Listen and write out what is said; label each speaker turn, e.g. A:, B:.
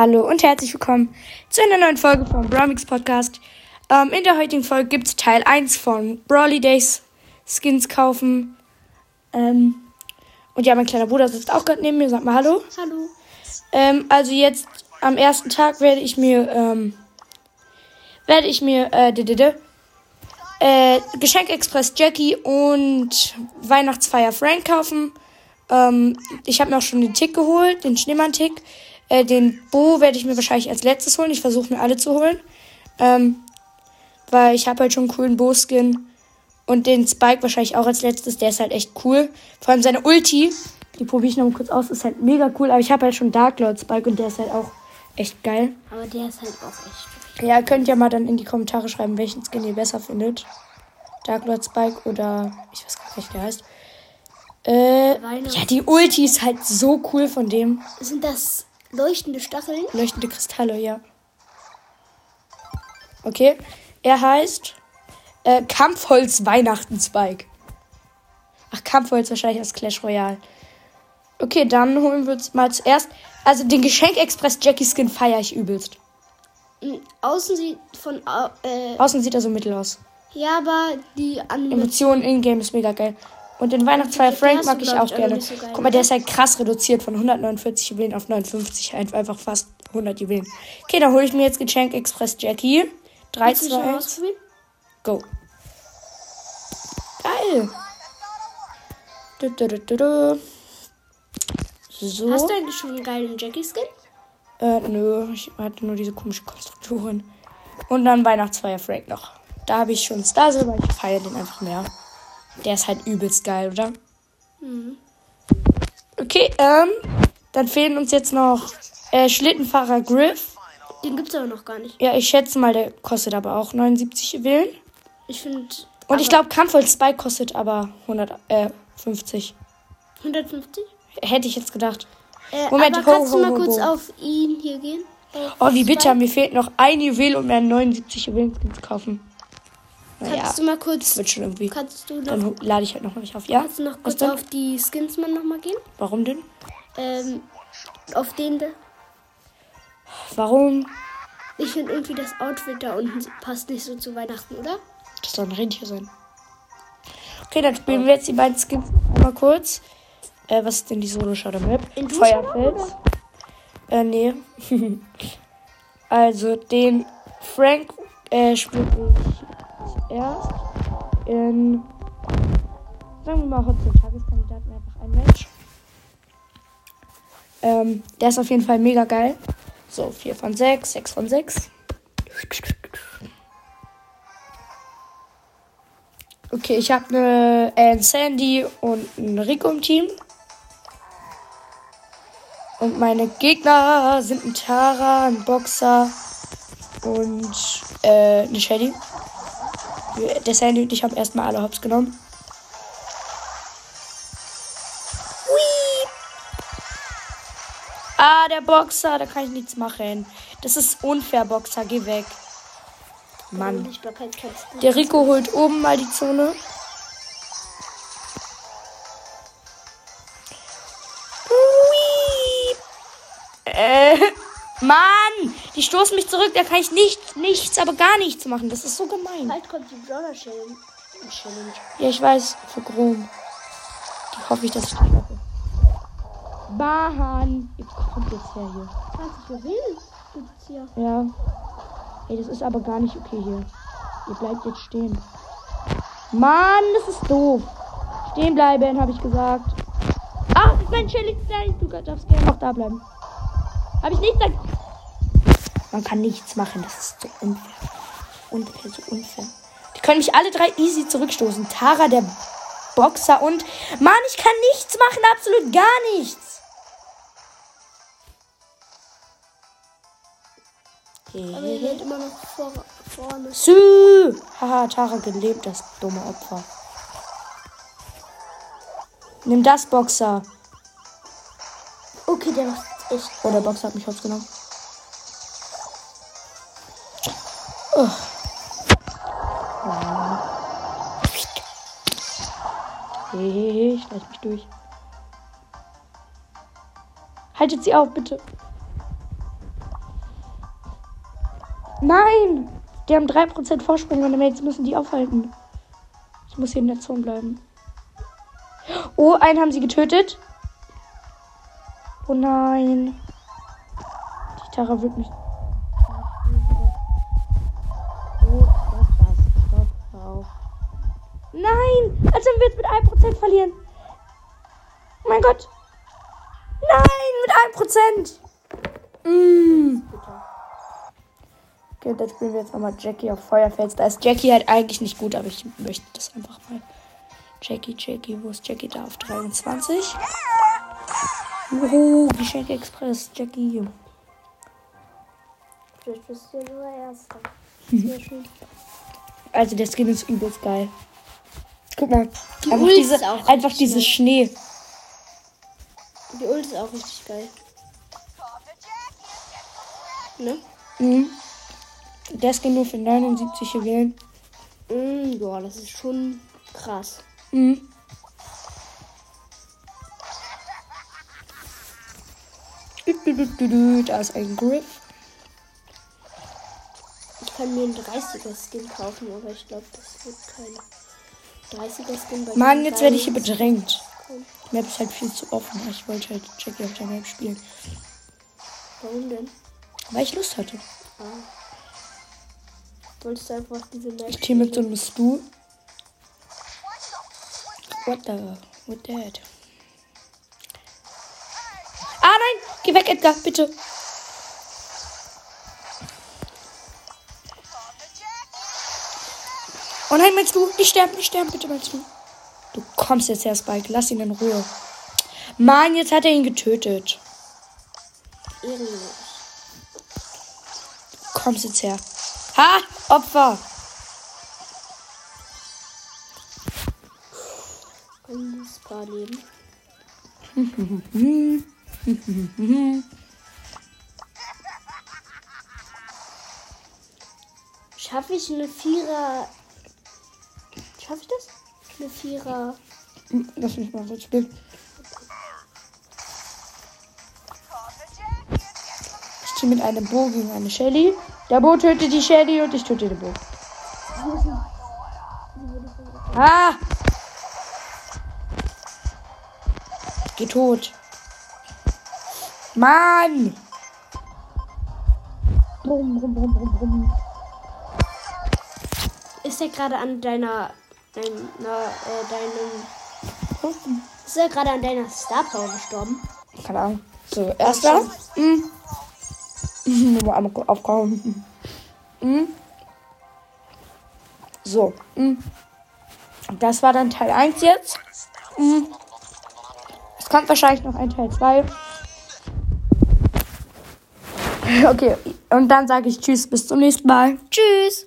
A: Hallo und herzlich willkommen zu einer neuen Folge vom Brawlmix Podcast. Ähm, in der heutigen Folge gibt es Teil 1 von Brawly Days Skins kaufen. Ähm, und ja, mein kleiner Bruder sitzt auch gerade neben mir. Sag mal Hallo.
B: Hallo.
A: Ähm, also jetzt am ersten Tag werde ich mir ähm, werde ich mir äh, d -d -d äh, Geschenk Express Jackie und Weihnachtsfeier Frank kaufen. Ähm, ich habe mir auch schon den Tick geholt, den Schneemann-Tick. Äh, den Bo werde ich mir wahrscheinlich als letztes holen. Ich versuche mir alle zu holen. Ähm, weil ich habe halt schon einen coolen Bo-Skin. Und den Spike wahrscheinlich auch als letztes. Der ist halt echt cool. Vor allem seine Ulti, die probiere ich noch mal kurz aus, ist halt mega cool. Aber ich habe halt schon Dark Lord Spike und der ist halt auch echt geil.
B: Aber der ist halt auch echt.
A: Ja, könnt ihr mal dann in die Kommentare schreiben, welchen Skin ihr besser findet. Dark Lord Spike oder ich weiß gar nicht, wie der heißt. Äh, ja, die Ulti ist halt so cool von dem.
B: Sind das leuchtende Stacheln?
A: Leuchtende Kristalle, ja. Okay. Er heißt äh, Kampfholz Weihnachten Spike. Ach, Kampfholz wahrscheinlich aus Clash Royale. Okay, dann holen wir uns mal zuerst. Also den Geschenk Express Jackie Skin feiere ich übelst.
B: Mhm, Außen sieht von. Äh,
A: Außen sieht er so mittel aus.
B: ja, aber die Animation.
A: Emotionen in-game ist mega geil. Und den Weihnachtsfeier Frank mag ich auch gerne.
B: so
A: Guck mal, der ist halt krass reduziert von 149 Juwelen auf 59. Ein- Einfach fast 100 Juwelen. Okay, dann hole ich mir jetzt Geschenk Express Jackie. 3,
B: Willst du
A: 2,
B: schon
A: 1,
B: ausprobieren?
A: go. Geil. Du, du, du, du, du. So.
B: Hast du eigentlich schon einen geilen Jackie-Skin?
A: Äh, nö, ich hatte nur diese komische Konstruktoren. Und dann Weihnachtsfeier Frank noch. Da habe ich schon Star Silver, ich feiere den einfach mehr. Der ist halt übelst geil, oder?
B: Mhm.
A: Okay, ähm, dann fehlen uns jetzt noch äh, Schlittenfahrer Griff.
B: Den gibt's aber noch gar nicht.
A: Ja, ich schätze mal, der kostet aber auch 79 Juwelen.
B: Ich finde.
A: Und ich glaube, Kampfholz Spike kostet aber 150.
B: 150?
A: Hätte ich jetzt gedacht.
B: Äh,
A: Moment,
B: aber
A: ho,
B: kannst
A: ho,
B: du mal
A: ho,
B: kurz
A: ho.
B: auf ihn hier gehen?
A: Oh, wie bitter, mir fehlt noch ein Juwel, um mir 79 Juwelen zu kaufen. Naja,
B: Kannst du mal kurz.
A: wird schon irgendwie.
B: Kannst du noch,
A: Dann lade ich halt noch mal nicht auf. Ja?
B: kannst du noch kurz auf die Skinsman nochmal gehen?
A: Warum denn?
B: Ähm, auf den da.
A: Warum?
B: Ich finde irgendwie das Outfit da unten passt nicht so zu Weihnachten, oder?
A: Das soll ein Rentier sein. Okay, dann spielen wir jetzt die beiden Skins mal kurz. Äh, was ist denn die Solo-Shadow Map?
B: In
A: Feuerfels. Äh, nee. also, den Frank äh, spiele ich erst in. Sagen wir mal heute Tageskandidaten einfach ein Match. Ähm, der ist auf jeden Fall mega geil. So, 4 von 6, 6 von 6. Okay, ich habe eine äh, Sandy und ein Rico im Team. Und meine Gegner sind ein Tara, ein Boxer und äh, eine Shelly. Der Sandy und ich haben erstmal alle Hops genommen. Hui. Ah, der Boxer, da kann ich nichts machen. Das ist unfair, Boxer, geh weg. Mann.
B: Du.
A: Der Rico holt oben mal die Zone. Ui. Äh, Mann! Die stoßen mich zurück. Da kann ich nicht, nichts, aber gar nichts machen. Das ist so gemein.
B: Bald kommt die Brawler Challenge. Challenge.
A: Ja, ich weiß. Für Grom. Die hoffe ich, dass ich die schaffe. Bahn! Ihr kommt jetzt her hier.
B: 20 Juwelen gibt's hier.
A: Ja. Ey, das ist aber gar nicht okay hier. Ihr bleibt jetzt stehen. Mann, das ist doof. Stehen bleiben, habe ich gesagt. Ah, mein Shelly, nein, du darfst gerne auch da bleiben. Habe ich nichts gesagt. Man kann nichts machen, das ist so unfair. Unfair, so unfair. Die können mich alle drei easy zurückstoßen. Tara, der Boxer und... Mann, ich kann nichts machen, absolut gar nichts.
B: Aber ihr seid immer noch vor, vorne.
A: Sü! Haha, Tara gelebt, das dumme Opfer. Nimm das, Boxer.
B: Okay, der macht echt.
A: Oh, der Boxer hat mich rausgenommen. Oh. Hey, ich lass mich durch. Haltet sie auf, bitte. Nein! Die haben 3% Vorsprung, meine Mates müssen die aufhalten. Ich muss hier in der Zone bleiben. Oh, einen haben sie getötet. Oh nein. Die Tara wird mich. Nein! Als wenn wir jetzt mit 1% verlieren. Oh mein Gott. Nein, mit 1%. Mm. Okay, dann spielen wir jetzt nochmal Jackie auf Feuerfels. Da ist Jackie halt eigentlich nicht gut, aber ich möchte das einfach mal. Jackie, Jackie, wo ist Jackie da auf 23? Juhu, Geschenk Express, Jackie.
B: Vielleicht bist du ja nur Erster.
A: Also der Skin ist übelst geil. Guck mal,
B: Die
A: einfach,
B: Ult
A: diese,
B: ist auch
A: einfach dieses. Schnee.
B: Die Ult ist auch richtig geil. Ne?
A: Mhm. Der Skin nur für 79 Juwelen.
B: Mm, boah, das ist schon krass.
A: Mhm. Da ist ein Griff.
B: Ich kann mir einen 30er Skin kaufen, aber ich glaube, das wird kein 30er Skin bei
A: Mann, jetzt werde ich hier bedrängt.
B: kommen.
A: Die Map ist halt viel zu offen. Ich wollte halt Jackie auf der Map spielen.
B: Warum denn?
A: Weil ich Lust hatte.
B: Ah. Wolltest du einfach diese Map
A: Ich team mit so einem Stu. What the? What that? Ah nein! Geh weg, Edgar, bitte. Oh nein, meinst du? Nicht sterben, nicht sterben, bitte, meinst du? Du kommst jetzt her, Spike. Lass ihn in Ruhe. Mann, jetzt hat er ihn getötet. Du kommst jetzt her. Ha! Opfer!
B: Ein Spa-Leben. Schaffe ich eine Vierer. Schaffe ich das? Eine Vierer.
A: Hm, Lass mich mal kurz spielen. Ich ziehe mit einem Bo gegen eine Shelly. Der Bo tötet die Shelly und ich töte den Bo. Ah! Geh tot. Mann! Brumm, brumm, brumm, brumm, brumm.
B: Ist er gerade an deiner. Deiner, äh, deinem. Ist er gerade an deiner Star Power gestorben?
A: Keine Ahnung. So, erster. Mhm. Mhm, Mal einmal aufkommen. Mhm. So. Mhm. Das war dann Teil 1 jetzt. Mhm. Es kommt wahrscheinlich noch ein Teil 2. Okay, und dann sage ich Tschüss, bis zum nächsten Mal. Tschüss.